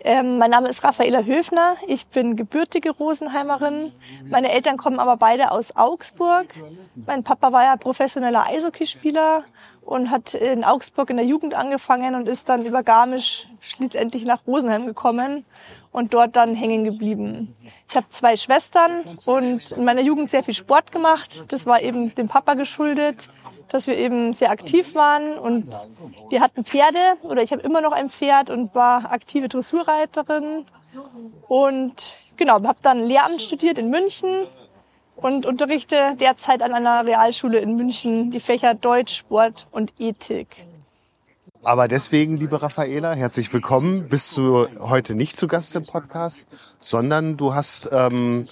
Ähm, mein Name ist Raffaela Höfner. Ich bin gebürtige Rosenheimerin. Meine Eltern kommen aber beide aus Augsburg. Mein Papa war ja professioneller Eishockeyspieler und hat in Augsburg in der Jugend angefangen und ist dann über Garmisch schließlich nach Rosenheim gekommen und dort dann hängen geblieben. Ich habe zwei Schwestern und in meiner Jugend sehr viel Sport gemacht. Das war eben dem Papa geschuldet dass wir eben sehr aktiv waren und wir hatten Pferde oder ich habe immer noch ein Pferd und war aktive Dressurreiterin und genau, habe dann Lehramt studiert in München und unterrichte derzeit an einer Realschule in München die Fächer Deutsch, Sport und Ethik. Aber deswegen, liebe Raffaela, herzlich willkommen. Bist du heute nicht zu Gast im Podcast, sondern du hast ähm,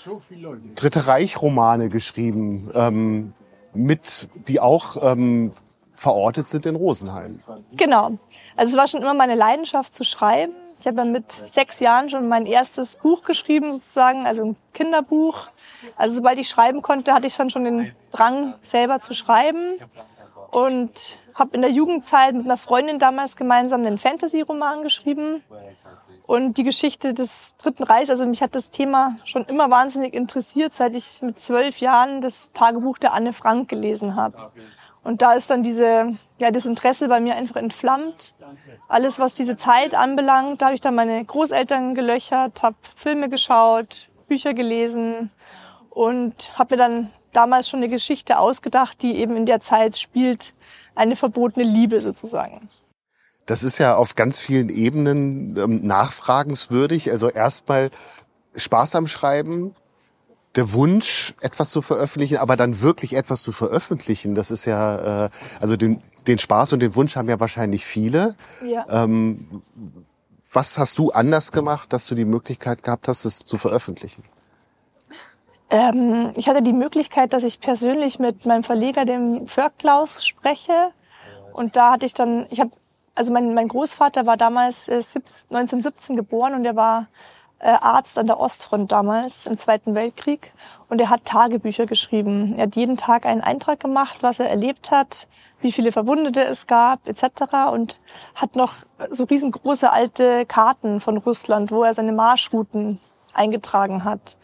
Dritte Reich-Romane geschrieben. Ähm, mit, die auch ähm, verortet sind in Rosenheim. Genau. Also es war schon immer meine Leidenschaft zu schreiben. Ich habe ja mit sechs Jahren schon mein erstes Buch geschrieben, sozusagen, also ein Kinderbuch. Also sobald ich schreiben konnte, hatte ich dann schon den Drang, selber zu schreiben. Und habe in der Jugendzeit mit einer Freundin damals gemeinsam einen Fantasy-Roman geschrieben. Und die Geschichte des Dritten Reichs, also mich hat das Thema schon immer wahnsinnig interessiert, seit ich mit zwölf Jahren das Tagebuch der Anne Frank gelesen habe. Und da ist dann diese, ja, das Interesse bei mir einfach entflammt. Alles, was diese Zeit anbelangt, da habe ich dann meine Großeltern gelöchert, habe Filme geschaut, Bücher gelesen und habe mir dann damals schon eine Geschichte ausgedacht, die eben in der Zeit spielt, eine verbotene Liebe sozusagen. Das ist ja auf ganz vielen Ebenen ähm, nachfragenswürdig. Also erstmal Spaß am Schreiben, der Wunsch, etwas zu veröffentlichen, aber dann wirklich etwas zu veröffentlichen, das ist ja, äh, also den, den Spaß und den Wunsch haben ja wahrscheinlich viele. Ja. Ähm, was hast du anders gemacht, dass du die Möglichkeit gehabt hast, es zu veröffentlichen? Ähm, ich hatte die Möglichkeit, dass ich persönlich mit meinem Verleger, dem Förklaus, spreche. Und da hatte ich dann, ich habe also mein, mein Großvater war damals äh, 1917 geboren und er war äh, Arzt an der Ostfront damals im Zweiten Weltkrieg und er hat Tagebücher geschrieben. Er hat jeden Tag einen Eintrag gemacht, was er erlebt hat, wie viele Verwundete es gab etc. und hat noch so riesengroße alte Karten von Russland, wo er seine Marschrouten eingetragen hat.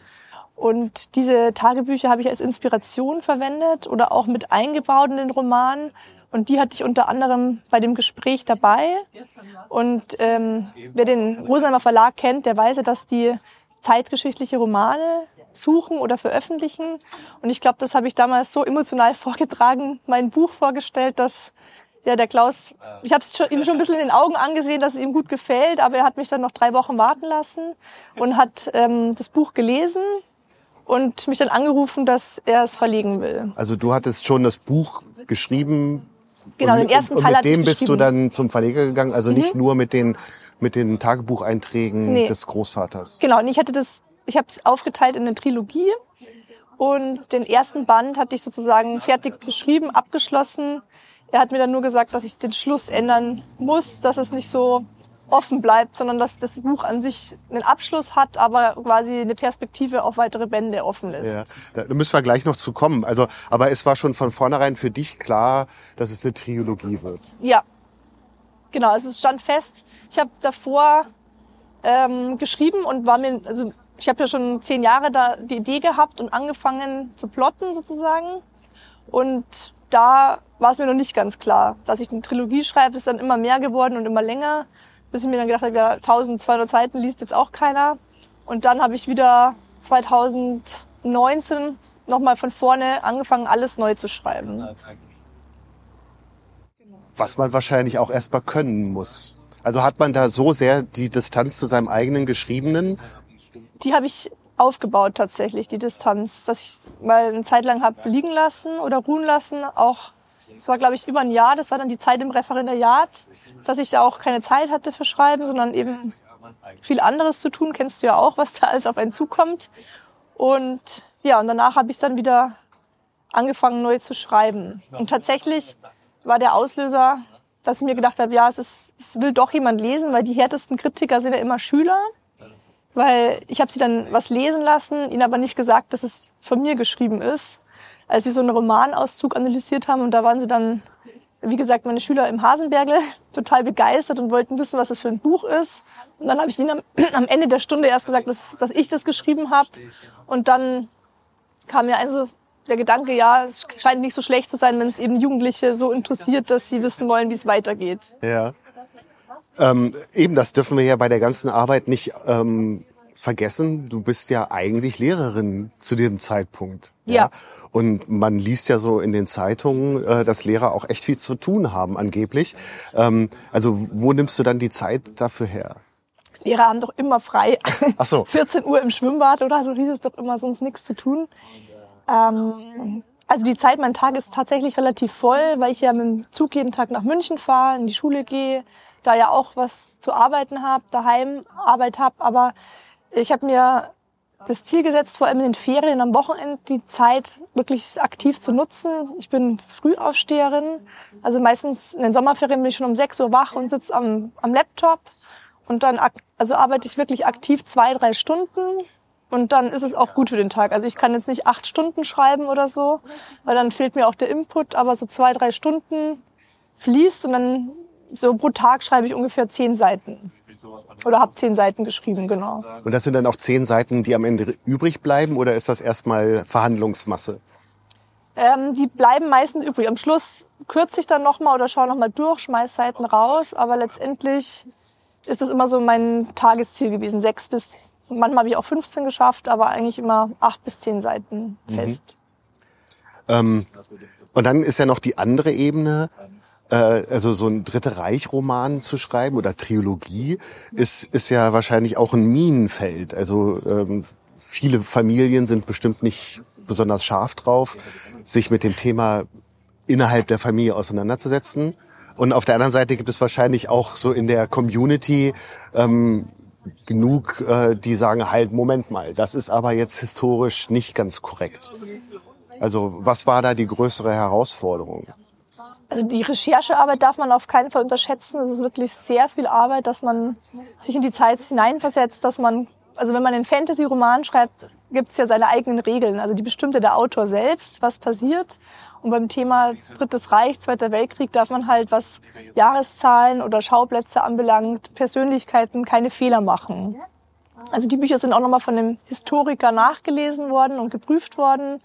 Und diese Tagebücher habe ich als Inspiration verwendet oder auch mit eingebaut in den Roman, und die hatte ich unter anderem bei dem Gespräch dabei. Und ähm, wer den Rosenheimer Verlag kennt, der weiß ja, dass die zeitgeschichtliche Romane suchen oder veröffentlichen. Und ich glaube, das habe ich damals so emotional vorgetragen, mein Buch vorgestellt, dass ja, der Klaus, ich habe es ihm schon ein bisschen in den Augen angesehen, dass es ihm gut gefällt, aber er hat mich dann noch drei Wochen warten lassen und hat ähm, das Buch gelesen und mich dann angerufen, dass er es verlegen will. Also du hattest schon das Buch geschrieben, Genau, den ersten Teil und mit dem bist du dann zum Verleger gegangen, also mhm. nicht nur mit den mit den Tagebucheinträgen nee. des Großvaters. Genau, und ich hatte das, ich habe es aufgeteilt in eine Trilogie und den ersten Band hatte ich sozusagen fertig geschrieben, abgeschlossen. Er hat mir dann nur gesagt, dass ich den Schluss ändern muss, dass es nicht so offen bleibt, sondern dass das Buch an sich einen Abschluss hat, aber quasi eine Perspektive auf weitere Bände offen ist. Ja, da müssen wir gleich noch zu kommen. Also, aber es war schon von vornherein für dich klar, dass es eine Trilogie wird. Ja, genau. Also es stand fest. Ich habe davor ähm, geschrieben und war mir, also ich habe ja schon zehn Jahre da die Idee gehabt und angefangen zu plotten sozusagen. Und da war es mir noch nicht ganz klar, dass ich eine Trilogie schreibe, ist dann immer mehr geworden und immer länger bis ich mir dann gedacht habe, ja, 1200 Seiten liest jetzt auch keiner. Und dann habe ich wieder 2019 nochmal von vorne angefangen, alles neu zu schreiben. Was man wahrscheinlich auch erstmal können muss. Also hat man da so sehr die Distanz zu seinem eigenen Geschriebenen? Die habe ich aufgebaut tatsächlich, die Distanz, dass ich mal eine Zeit lang habe liegen lassen oder ruhen lassen, auch es war, glaube ich, über ein Jahr. Das war dann die Zeit im Referendariat, dass ich da auch keine Zeit hatte für Schreiben, sondern eben viel anderes zu tun. Kennst du ja auch, was da alles auf einen zukommt. Und ja, und danach habe ich dann wieder angefangen neu zu schreiben. Und tatsächlich war der Auslöser, dass ich mir gedacht habe, ja, es, ist, es will doch jemand lesen, weil die härtesten Kritiker sind ja immer Schüler. Weil ich habe sie dann was lesen lassen, ihnen aber nicht gesagt, dass es von mir geschrieben ist. Als wir so einen Romanauszug analysiert haben und da waren sie dann, wie gesagt, meine Schüler im Hasenbergle total begeistert und wollten wissen, was das für ein Buch ist. Und dann habe ich ihnen am, am, Ende der Stunde erst gesagt, dass, dass ich das geschrieben habe. Und dann kam mir also der Gedanke, ja, es scheint nicht so schlecht zu sein, wenn es eben Jugendliche so interessiert, dass sie wissen wollen, wie es weitergeht. Ja. Ähm, eben, das dürfen wir ja bei der ganzen Arbeit nicht ähm, vergessen. Du bist ja eigentlich Lehrerin zu dem Zeitpunkt. Ja. ja. Und man liest ja so in den Zeitungen, äh, dass Lehrer auch echt viel zu tun haben, angeblich. Ähm, also wo nimmst du dann die Zeit dafür her? Lehrer haben doch immer frei. Ach so. 14 Uhr im Schwimmbad oder so hieß es doch immer, sonst nichts zu tun. Ähm, also die Zeit, mein Tag ist tatsächlich relativ voll, weil ich ja mit dem Zug jeden Tag nach München fahre, in die Schule gehe, da ja auch was zu arbeiten habe, daheim Arbeit habe. Aber ich habe mir das Ziel gesetzt, vor allem in den Ferien am Wochenende die Zeit wirklich aktiv zu nutzen. Ich bin Frühaufsteherin, also meistens in den Sommerferien bin ich schon um 6 Uhr wach und sitze am, am Laptop. Und dann also arbeite ich wirklich aktiv zwei, drei Stunden und dann ist es auch gut für den Tag. Also ich kann jetzt nicht acht Stunden schreiben oder so, weil dann fehlt mir auch der Input, aber so zwei, drei Stunden fließt und dann so pro Tag schreibe ich ungefähr zehn Seiten. Oder habe zehn Seiten geschrieben, genau. Und das sind dann auch zehn Seiten, die am Ende übrig bleiben oder ist das erstmal Verhandlungsmasse? Ähm, die bleiben meistens übrig. Am Schluss kürze ich dann nochmal oder schaue nochmal durch, schmeiß Seiten raus, aber letztendlich ist das immer so mein Tagesziel gewesen, sechs bis Manchmal habe ich auch 15 geschafft, aber eigentlich immer acht bis zehn Seiten mhm. fest. Mhm. Ähm, und dann ist ja noch die andere Ebene, also so ein Dritte Reich-Roman zu schreiben oder Trilogie, ist, ist ja wahrscheinlich auch ein Minenfeld. Also ähm, viele Familien sind bestimmt nicht besonders scharf drauf, sich mit dem Thema innerhalb der Familie auseinanderzusetzen. Und auf der anderen Seite gibt es wahrscheinlich auch so in der Community ähm, genug, äh, die sagen, halt, Moment mal, das ist aber jetzt historisch nicht ganz korrekt. Also was war da die größere Herausforderung? Also die Recherchearbeit darf man auf keinen Fall unterschätzen. Es ist wirklich sehr viel Arbeit, dass man sich in die Zeit hineinversetzt, dass man, also wenn man einen Fantasy-Roman schreibt, gibt es ja seine eigenen Regeln. Also die bestimmte der Autor selbst, was passiert. Und beim Thema Drittes Reich, Zweiter Weltkrieg darf man halt, was Jahreszahlen oder Schauplätze anbelangt, Persönlichkeiten keine Fehler machen. Also die Bücher sind auch nochmal von einem Historiker nachgelesen worden und geprüft worden.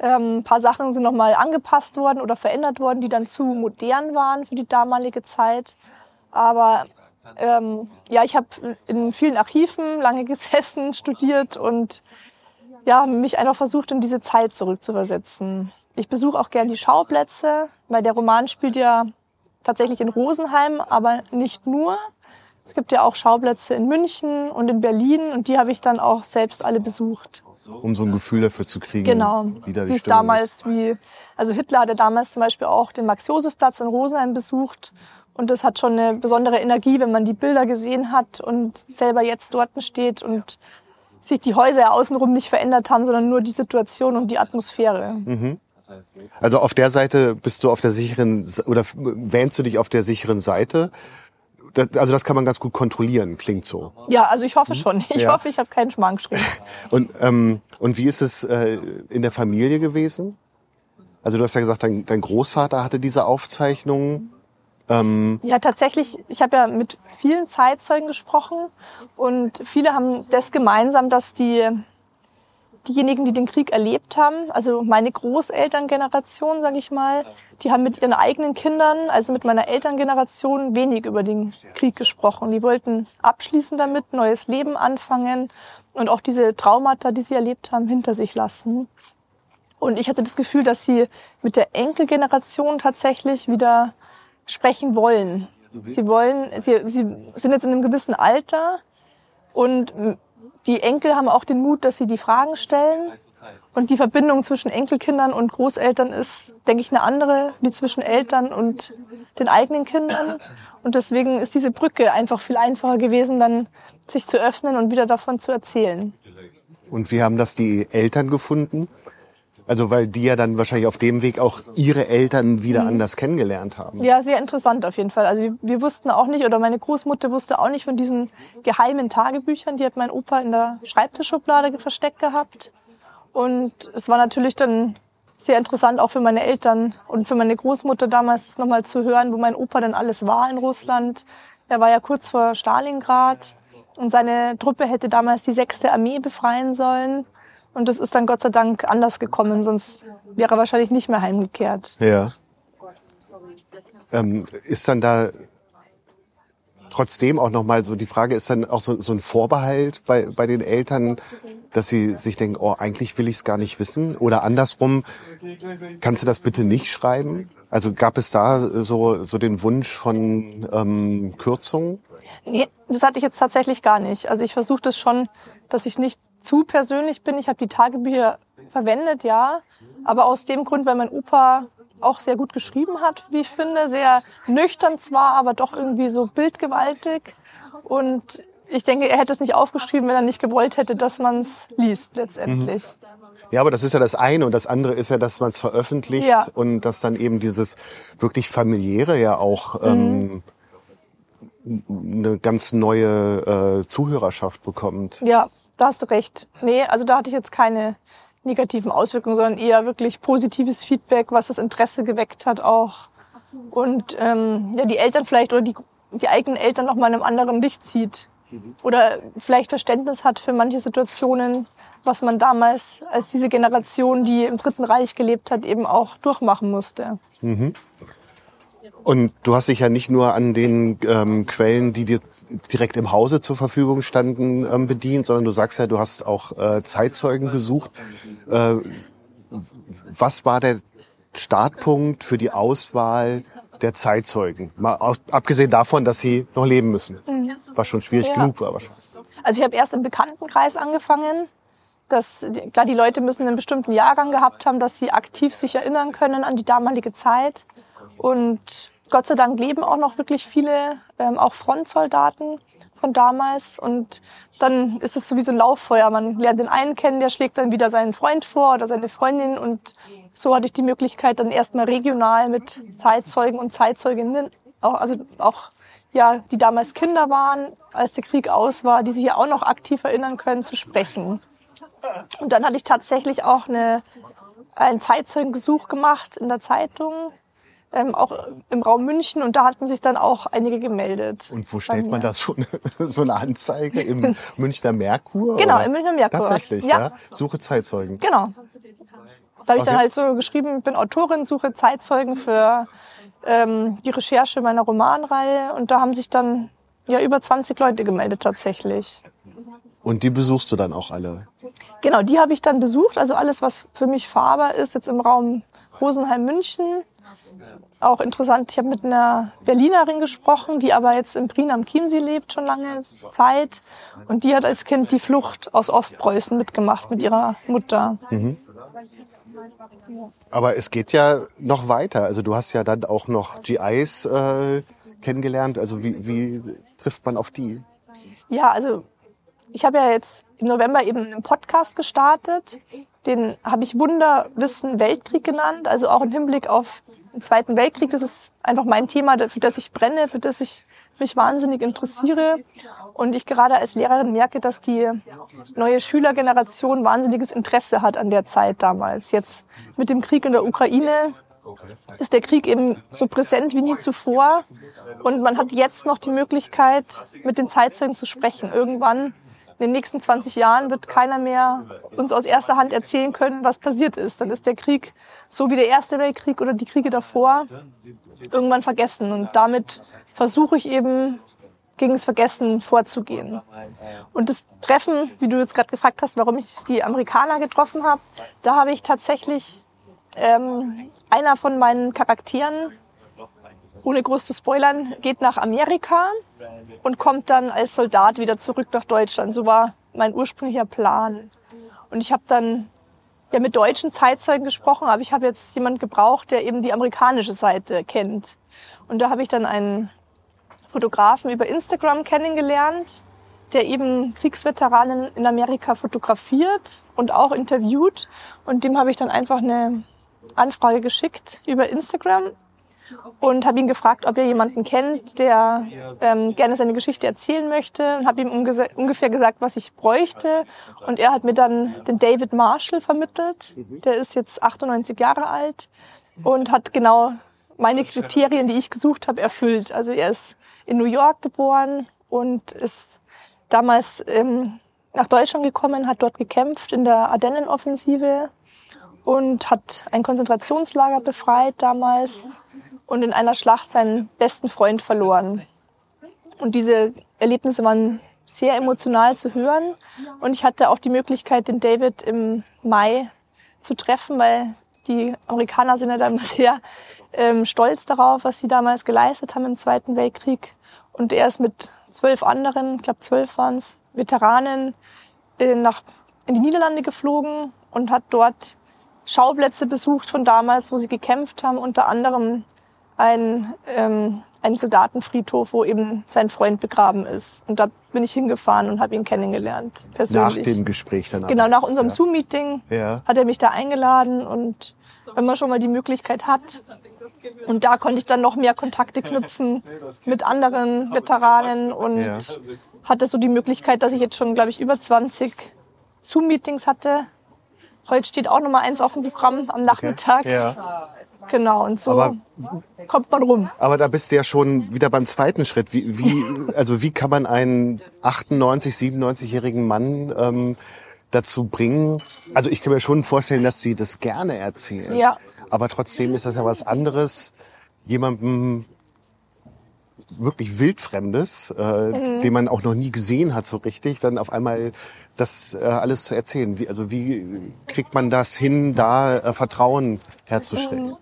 Ähm, ein paar Sachen sind nochmal angepasst worden oder verändert worden, die dann zu modern waren für die damalige Zeit. Aber ähm, ja, ich habe in vielen Archiven lange gesessen, studiert und ja, mich einfach versucht, in diese Zeit zurückzuversetzen. Ich besuche auch gern die Schauplätze, weil der Roman spielt ja tatsächlich in Rosenheim, aber nicht nur. Es gibt ja auch Schauplätze in München und in Berlin und die habe ich dann auch selbst alle besucht. Um so ein Gefühl dafür zu kriegen, genau. wie da die wie Stimmung damals, ist. Wie, also Hitler hatte damals zum Beispiel auch den Max-Josef-Platz in Rosenheim besucht und das hat schon eine besondere Energie, wenn man die Bilder gesehen hat und selber jetzt dort steht und sich die Häuser ja außenrum nicht verändert haben, sondern nur die Situation und die Atmosphäre. Mhm. Also auf der Seite bist du auf der sicheren oder wähnst du dich auf der sicheren Seite? Das, also das kann man ganz gut kontrollieren, klingt so. Ja, also ich hoffe schon. Ich ja. hoffe, ich habe keinen Schmarrn geschrieben. Und, ähm, und wie ist es äh, in der Familie gewesen? Also du hast ja gesagt, dein, dein Großvater hatte diese Aufzeichnungen. Ähm ja, tatsächlich, ich habe ja mit vielen Zeitzeugen gesprochen und viele haben das gemeinsam, dass die diejenigen, die den Krieg erlebt haben, also meine Großelterngeneration, sage ich mal, die haben mit ihren eigenen Kindern, also mit meiner Elterngeneration, wenig über den Krieg gesprochen. Die wollten abschließen damit, neues Leben anfangen und auch diese Traumata, die sie erlebt haben, hinter sich lassen. Und ich hatte das Gefühl, dass sie mit der Enkelgeneration tatsächlich wieder sprechen wollen. Sie wollen, sie, sie sind jetzt in einem gewissen Alter und die Enkel haben auch den Mut, dass sie die Fragen stellen. Und die Verbindung zwischen Enkelkindern und Großeltern ist, denke ich, eine andere wie zwischen Eltern und den eigenen Kindern. Und deswegen ist diese Brücke einfach viel einfacher gewesen, dann sich zu öffnen und wieder davon zu erzählen. Und wie haben das die Eltern gefunden? Also weil die ja dann wahrscheinlich auf dem Weg auch ihre Eltern wieder anders kennengelernt haben. Ja, sehr interessant auf jeden Fall. Also wir, wir wussten auch nicht, oder meine Großmutter wusste auch nicht von diesen geheimen Tagebüchern. Die hat mein Opa in der Schreibtischschublade versteckt gehabt. Und es war natürlich dann sehr interessant auch für meine Eltern und für meine Großmutter damals nochmal zu hören, wo mein Opa dann alles war in Russland. Er war ja kurz vor Stalingrad und seine Truppe hätte damals die sechste Armee befreien sollen. Und das ist dann Gott sei Dank anders gekommen, sonst wäre er wahrscheinlich nicht mehr heimgekehrt. Ja. Ähm, ist dann da trotzdem auch nochmal so die Frage, ist dann auch so, so ein Vorbehalt bei, bei den Eltern, dass sie sich denken, oh, eigentlich will ich es gar nicht wissen? Oder andersrum, kannst du das bitte nicht schreiben? Also gab es da so, so den Wunsch von ähm, Kürzungen? Nee, das hatte ich jetzt tatsächlich gar nicht. Also ich versuche das schon, dass ich nicht zu persönlich bin. Ich habe die Tagebücher verwendet, ja. Aber aus dem Grund, weil mein Opa auch sehr gut geschrieben hat, wie ich finde. Sehr nüchtern zwar, aber doch irgendwie so bildgewaltig. Und ich denke, er hätte es nicht aufgeschrieben, wenn er nicht gewollt hätte, dass man es liest letztendlich. Ja, aber das ist ja das eine und das andere ist ja, dass man es veröffentlicht Ja. und dass dann eben dieses wirklich familiäre ja auch ähm, eine ganz neue äh, Zuhörerschaft bekommt. Ja, da hast du recht. Nee, also da hatte ich jetzt keine negativen Auswirkungen, sondern eher wirklich positives Feedback, was das Interesse geweckt hat auch. Und ähm, ja, die Eltern vielleicht oder die, die eigenen Eltern noch mal in einem anderen Licht sieht. Oder vielleicht Verständnis hat für manche Situationen, was man damals als diese Generation, die im Dritten Reich gelebt hat, eben auch durchmachen musste. Und du hast dich ja nicht nur an den ähm, Quellen, die dir direkt im Hause zur Verfügung standen, ähm, bedient, sondern du sagst ja, du hast auch äh, Zeitzeugen gesucht. Äh, was war der Startpunkt für die Auswahl der Zeitzeugen? Mal aus, abgesehen davon, dass sie noch leben müssen. Was schon schwierig Ja. genug war. Aber schon. Also ich habe erst im Bekanntenkreis angefangen. Dass, klar, die Leute müssen einen bestimmten Jahrgang gehabt haben, dass sie aktiv sich erinnern können an die damalige Zeit. Und Gott sei Dank leben auch noch wirklich viele, ähm, auch Frontsoldaten von damals. Und dann ist es so wie so ein Lauffeuer. Man lernt den einen kennen, der schlägt dann wieder seinen Freund vor oder seine Freundin. Und so hatte ich die Möglichkeit, dann erstmal regional mit Zeitzeugen und Zeitzeuginnen, auch, also auch ja, die damals Kinder waren, als der Krieg aus war, die sich ja auch noch aktiv erinnern können, zu sprechen. Und dann hatte ich tatsächlich auch eine, ein Zeitzeugengesuch gemacht in der Zeitung, ähm, auch im Raum München. Und da hatten sich dann auch einige gemeldet. Und wo stellt man da so eine, so eine Anzeige? Im Münchner Merkur? Genau, oder? im Münchner Merkur. Tatsächlich, ja. Ja. Suche Zeitzeugen. Genau. Da habe ich dann halt so geschrieben, bin Autorin, suche Zeitzeugen für ähm, die Recherche meiner Romanreihe. Und da haben sich dann ja über 20 Leute gemeldet tatsächlich. Und die besuchst du dann auch alle? Genau, die habe ich dann besucht. Also alles, was für mich fahrbar ist, jetzt im Raum Rosenheim München. Auch interessant, ich habe mit einer Berlinerin gesprochen, die aber jetzt in Prien am Chiemsee lebt, schon lange Zeit. Und die hat als Kind die Flucht aus Ostpreußen mitgemacht mit ihrer Mutter. Aber es geht ja noch weiter. Also du hast ja dann auch noch GIs äh, kennengelernt. Also wie, wie trifft man auf die? Ja, also ich habe ja jetzt im November eben einen Podcast gestartet. Den habe ich Wunderwissen Weltkrieg genannt. Also auch im Hinblick auf Zweiten Weltkrieg. Das ist einfach mein Thema, für das ich brenne, für das ich mich wahnsinnig interessiere. Und ich gerade als Lehrerin merke, dass die neue Schülergeneration wahnsinniges Interesse hat an der Zeit damals. Jetzt mit dem Krieg in der Ukraine ist der Krieg eben so präsent wie nie zuvor. Und man hat jetzt noch die Möglichkeit, mit den Zeitzeugen zu sprechen. Irgendwann in den nächsten 20 Jahren wird keiner mehr uns aus erster Hand erzählen können, was passiert ist. Dann ist der Krieg, so wie der Erste Weltkrieg oder die Kriege davor, irgendwann vergessen. Und damit versuche ich eben gegen das Vergessen vorzugehen. Und das Treffen, wie du jetzt gerade gefragt hast, warum ich die Amerikaner getroffen habe, da habe ich tatsächlich ähm, einer von meinen Charakteren, ohne groß zu spoilern, geht nach Amerika und kommt dann als Soldat wieder zurück nach Deutschland. So war mein ursprünglicher Plan. Und ich habe dann ja mit deutschen Zeitzeugen gesprochen, aber ich habe jetzt jemand gebraucht, der eben die amerikanische Seite kennt. Und da habe ich dann einen Fotografen über Instagram kennengelernt, der eben Kriegsveteranen in Amerika fotografiert und auch interviewt. Und dem habe ich dann einfach eine Anfrage geschickt über Instagram und habe ihn gefragt, ob er jemanden kennt, der ähm, gerne seine Geschichte erzählen möchte und habe ihm ungefähr gesagt, was ich bräuchte. Und er hat mir dann den David Marshall vermittelt. Der ist jetzt 98 Jahre alt und hat genau meine Kriterien, die ich gesucht habe, erfüllt. Also er ist in New York geboren und ist damals ähm, nach Deutschland gekommen, hat dort gekämpft in der Ardennenoffensive und hat ein Konzentrationslager befreit damals und in einer Schlacht seinen besten Freund verloren. Und diese Erlebnisse waren sehr emotional zu hören. Und ich hatte auch die Möglichkeit, den David im Mai zu treffen, weil die Amerikaner sind ja da immer sehr ähm, stolz darauf, was sie damals geleistet haben im Zweiten Weltkrieg. Und er ist mit zwölf anderen, ich glaube zwölf waren es, Veteranen äh, nach, in die Niederlande geflogen und hat dort Schauplätze besucht von damals, wo sie gekämpft haben, unter anderem ein, ähm, ein Soldatenfriedhof, wo eben sein Freund begraben ist. Und da bin ich hingefahren und habe ihn kennengelernt. Persönlich. Nach dem Gespräch dann. Genau, nach unserem ja. Zoom-Meeting ja. hat er mich da eingeladen und wenn man schon mal die Möglichkeit hat. Und da konnte ich dann noch mehr Kontakte knüpfen mit anderen Veteranen und ja. hatte so die Möglichkeit, dass ich jetzt schon, glaube ich, über 20 Zoom-Meetings hatte. Heute steht auch noch mal eins auf dem Programm am Nachmittag. Okay. Ja. Genau, und so aber, kommt man rum. Aber da bist du ja schon wieder beim zweiten Schritt. Wie, wie, also wie kann man einen 98, 97-jährigen Mann ähm, dazu bringen? Also ich kann mir schon vorstellen, dass sie das gerne erzählen. Ja. Aber trotzdem ist das ja was anderes, jemandem wirklich wildfremdes, äh, mhm. den man auch noch nie gesehen hat so richtig, dann auf einmal das äh, alles zu erzählen. Wie, also wie kriegt man das hin, da äh, Vertrauen herzustellen? Mhm.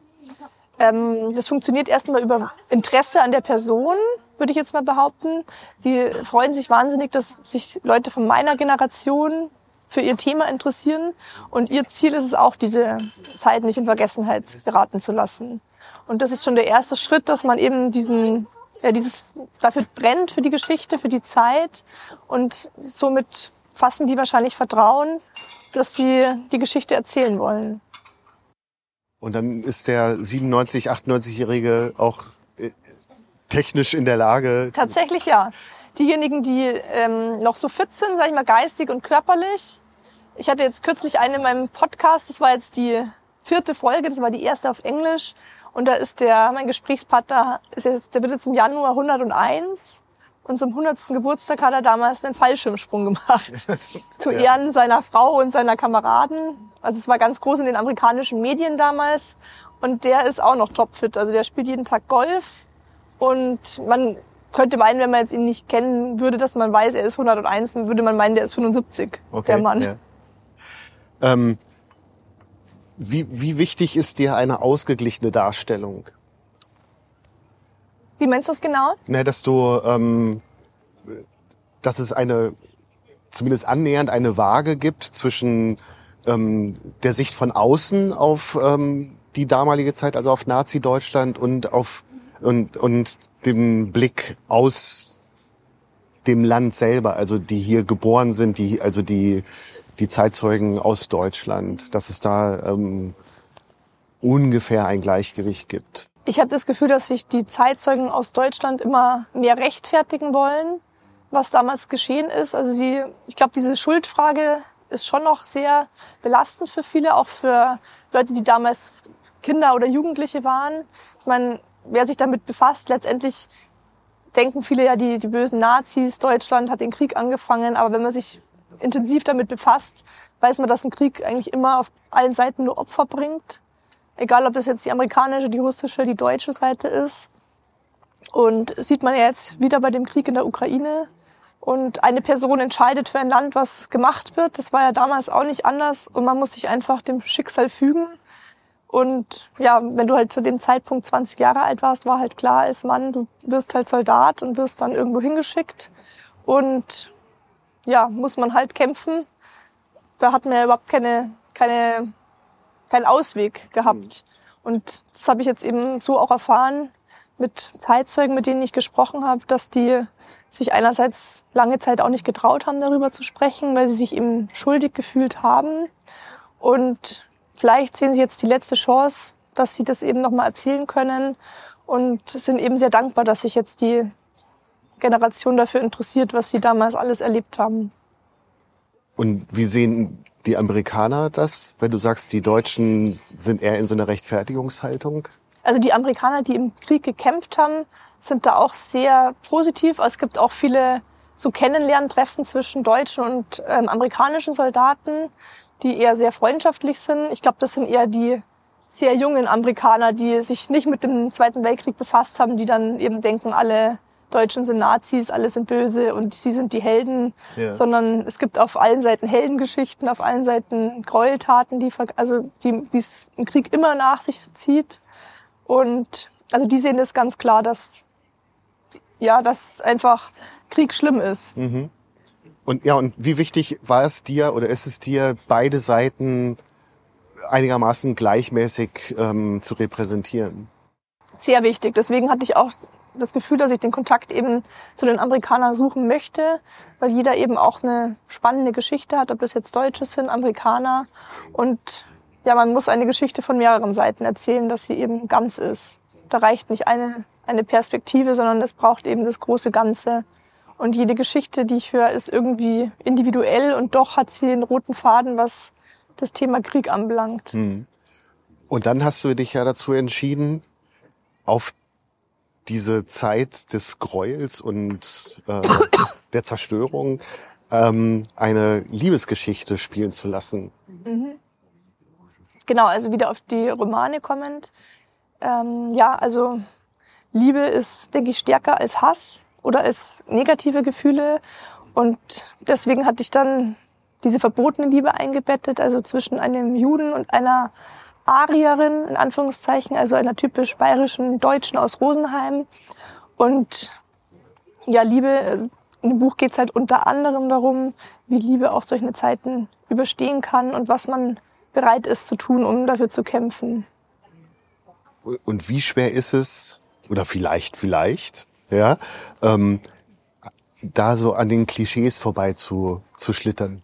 Ähm, das funktioniert erstmal über Interesse an der Person, würde ich jetzt mal behaupten. Die freuen sich wahnsinnig, dass sich Leute von meiner Generation für ihr Thema interessieren. Und ihr Ziel ist es auch, diese Zeit nicht in Vergessenheit geraten zu lassen. Und das ist schon der erste Schritt, dass man eben diesen, ja, dieses dafür brennt, für die Geschichte, für die Zeit. Und somit fassen die wahrscheinlich Vertrauen, dass sie die Geschichte erzählen wollen. Und dann ist der 97, 98-Jährige auch äh, technisch in der Lage. Tatsächlich ja. Diejenigen, die ähm, noch so fit sind, sage ich mal, geistig und körperlich. Ich hatte jetzt kürzlich einen in meinem Podcast, das war jetzt die vierte Folge, das war die erste auf Englisch. Und da ist der, mein Gesprächspartner, ist jetzt, der wird jetzt im Januar 101 und zum 100. Geburtstag hat er damals einen Fallschirmsprung gemacht. zu Ehren seiner Frau und seiner Kameraden. Also es war ganz groß in den amerikanischen Medien damals. Und der ist auch noch topfit. Also der spielt jeden Tag Golf. Und man könnte meinen, wenn man jetzt ihn nicht kennen würde, dass man weiß, er ist 101, dann würde man meinen, der ist 75, okay, der Mann. Ja. Ähm, wie, wie wichtig ist dir eine ausgeglichene Darstellung? Wie meinst du es genau? Na, dass du, ähm, dass es eine, zumindest annähernd eine Waage gibt zwischen ähm, der Sicht von außen auf ähm, die damalige Zeit, also auf Nazi-Deutschland und auf und, und dem Blick aus dem Land selber, also die hier geboren sind, die also die die Zeitzeugen aus Deutschland, dass es da ähm, ungefähr ein Gleichgewicht gibt. Ich habe das Gefühl, dass sich die Zeitzeugen aus Deutschland immer mehr rechtfertigen wollen, was damals geschehen ist. Also sie, ich glaube, diese Schuldfrage ist schon noch sehr belastend für viele, auch für Leute, die damals Kinder oder Jugendliche waren. Ich meine, wer sich damit befasst, letztendlich denken viele ja, die, die bösen Nazis, Deutschland hat den Krieg angefangen, aber wenn man sich intensiv damit befasst, weiß man, dass ein Krieg eigentlich immer auf allen Seiten nur Opfer bringt Egal, ob das jetzt die amerikanische, die russische, die deutsche Seite ist. Und sieht man jetzt wieder bei dem Krieg in der Ukraine. Und eine Person entscheidet für ein Land, was gemacht wird. Das war ja damals auch nicht anders. Und man muss sich einfach dem Schicksal fügen. Und ja, wenn du halt zu dem Zeitpunkt 20 Jahre alt warst, war halt klar, als Mann, du wirst halt Soldat und wirst dann irgendwo hingeschickt. Und ja, muss man halt kämpfen. Da hat man ja überhaupt keine, keine keinen Ausweg gehabt. Mhm. Und das habe ich jetzt eben so auch erfahren mit Zeitzeugen, mit denen ich gesprochen habe, dass die sich einerseits lange Zeit auch nicht getraut haben, darüber zu sprechen, weil sie sich eben schuldig gefühlt haben. Und vielleicht sehen sie jetzt die letzte Chance, dass sie das eben nochmal erzählen können und sind eben sehr dankbar, dass sich jetzt die Generation dafür interessiert, was sie damals alles erlebt haben. Und wie sehen die Amerikaner das, wenn du sagst, die Deutschen sind eher in so einer Rechtfertigungshaltung? Also die Amerikaner, die im Krieg gekämpft haben, sind da auch sehr positiv. Es gibt auch viele so Kennenlerntreffen zwischen deutschen und ähm, amerikanischen Soldaten, die eher sehr freundschaftlich sind. Ich glaube, das sind eher die sehr jungen Amerikaner, die sich nicht mit dem Zweiten Weltkrieg befasst haben, die dann eben denken, alle Deutschen sind Nazis, alle sind böse und sie sind die Helden, ja. sondern es gibt auf allen Seiten Heldengeschichten, auf allen Seiten Gräueltaten, die, also die, es im Krieg immer nach sich zieht. Und also die sehen das ganz klar, dass ja, dass einfach Krieg schlimm ist. Mhm. Und ja, und wie wichtig war es dir oder ist es dir, beide Seiten einigermaßen gleichmäßig ähm, zu repräsentieren? Sehr wichtig. Deswegen hatte ich auch das Gefühl, dass ich den Kontakt eben zu den Amerikanern suchen möchte, weil jeder eben auch eine spannende Geschichte hat, ob das jetzt Deutsche sind, Amerikaner. Und ja, man muss eine Geschichte von mehreren Seiten erzählen, dass sie eben ganz ist. Da reicht nicht eine, eine Perspektive, sondern es braucht eben das große Ganze. Und jede Geschichte, die ich höre, ist irgendwie individuell und doch hat sie einen roten Faden, was das Thema Krieg anbelangt. Hm. Und dann hast du dich ja dazu entschieden, auf diese Zeit des Gräuels und äh, der Zerstörung ähm, eine Liebesgeschichte spielen zu lassen. Mhm. Genau, also wieder auf die Romane kommend. Ähm, ja, also Liebe ist, denke ich, stärker als Hass oder als negative Gefühle. Und deswegen hatte ich dann diese verbotene Liebe eingebettet, also zwischen einem Juden und einer Arierin, in Anführungszeichen, also einer typisch bayerischen Deutschen aus Rosenheim. Und ja, Liebe, in dem Buch geht es halt unter anderem darum, wie Liebe auch solche Zeiten überstehen kann und was man bereit ist zu tun, um dafür zu kämpfen. Und wie schwer ist es, oder vielleicht, vielleicht, ja, ähm, da so an den Klischees vorbei zu, zu schlittern?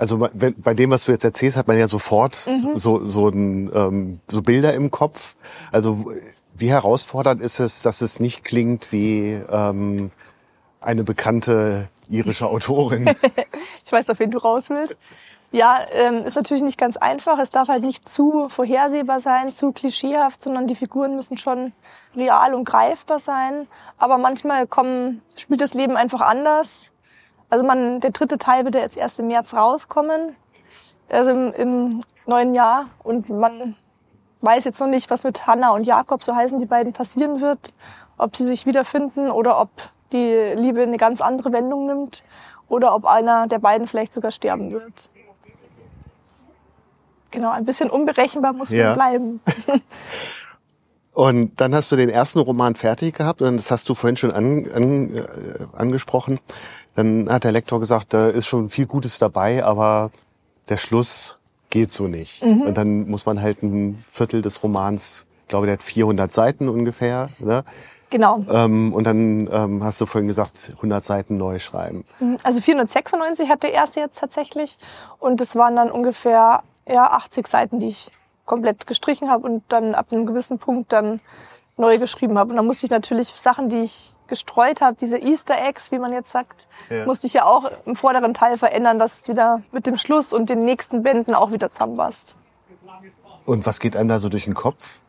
Also wenn, bei dem, was du jetzt erzählst, hat man ja sofort mhm. so, so, ein, ähm, so Bilder im Kopf. Also wie herausfordernd ist es, dass es nicht klingt wie ähm, eine bekannte irische Autorin? ich weiß, auf wen du raus willst. Ja, ähm, ist natürlich nicht ganz einfach. Es darf halt nicht zu vorhersehbar sein, zu klischeehaft, sondern die Figuren müssen schon real und greifbar sein. Aber manchmal kommen, spielt das Leben einfach anders. Also man, der dritte Teil wird jetzt erst im März rauskommen, also im, im neuen Jahr. Und man weiß jetzt noch nicht, was mit Hannah und Jakob, so heißen die beiden, passieren wird. Ob sie sich wiederfinden oder ob die Liebe eine ganz andere Wendung nimmt oder ob einer der beiden vielleicht sogar sterben wird. Genau, ein bisschen unberechenbar muss ja. man bleiben. Und dann hast du den ersten Roman fertig gehabt und das hast du vorhin schon an, an, äh, angesprochen. Dann hat der Lektor gesagt, da ist schon viel Gutes dabei, aber der Schluss geht so nicht. Mhm. Und dann muss man halt ein Viertel des Romans, ich glaube, der hat 400 Seiten ungefähr. Ne? Genau. Ähm, und dann ähm, hast du vorhin gesagt, 100 Seiten neu schreiben. Mhm, also 496 hat der erste jetzt tatsächlich. Und es waren dann ungefähr ja, 80 Seiten, die ich komplett gestrichen habe und dann ab einem gewissen Punkt dann neu geschrieben habe. Und dann musste ich natürlich Sachen, die ich gestreut habe, diese Easter Eggs, wie man jetzt sagt, ja. musste ich ja auch im vorderen Teil verändern, dass es wieder mit dem Schluss und den nächsten Bänden auch wieder zusammenpasst. Und was geht einem da so durch den Kopf?